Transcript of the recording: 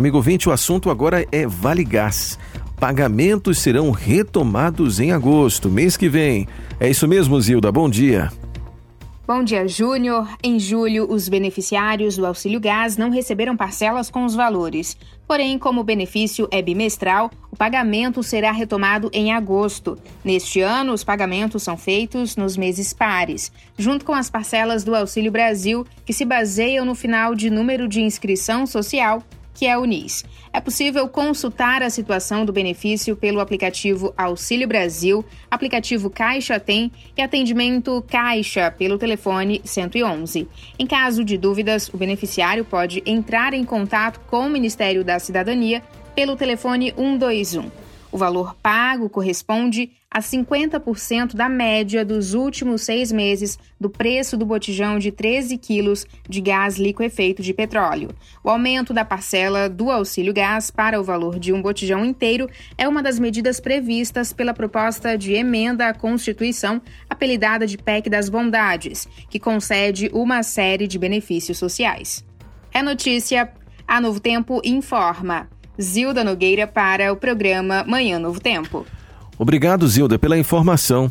Amigo ouvinte, o assunto agora é Vale Gás. Pagamentos serão retomados em agosto, mês que vem. É isso mesmo, Zilda. Bom dia. Bom dia, Júnior. Em julho, os beneficiários do auxílio gás não receberam parcelas com os valores. Porém, como o benefício é bimestral, o pagamento será retomado em agosto. Neste ano, os pagamentos são feitos nos meses pares, junto com as parcelas do Auxílio Brasil, que se baseiam no final de número de inscrição social que é o NIS. É possível consultar a situação do benefício pelo aplicativo Auxílio Brasil, aplicativo Caixa Tem e atendimento Caixa pelo telefone 111. Em caso de dúvidas, o beneficiário pode entrar em contato com o Ministério da Cidadania pelo telefone 121. O valor pago corresponde a 50% da média dos últimos seis meses do preço do botijão de 13 quilos de gás liquefeito de petróleo. O aumento da parcela do auxílio gás para o valor de um botijão inteiro é uma das medidas previstas pela proposta de emenda à Constituição, apelidada de PEC das Bondades, que concede uma série de benefícios sociais. É notícia. A Novo Tempo informa. Zilda Nogueira para o programa Manhã Novo Tempo. Obrigado, Zilda, pela informação.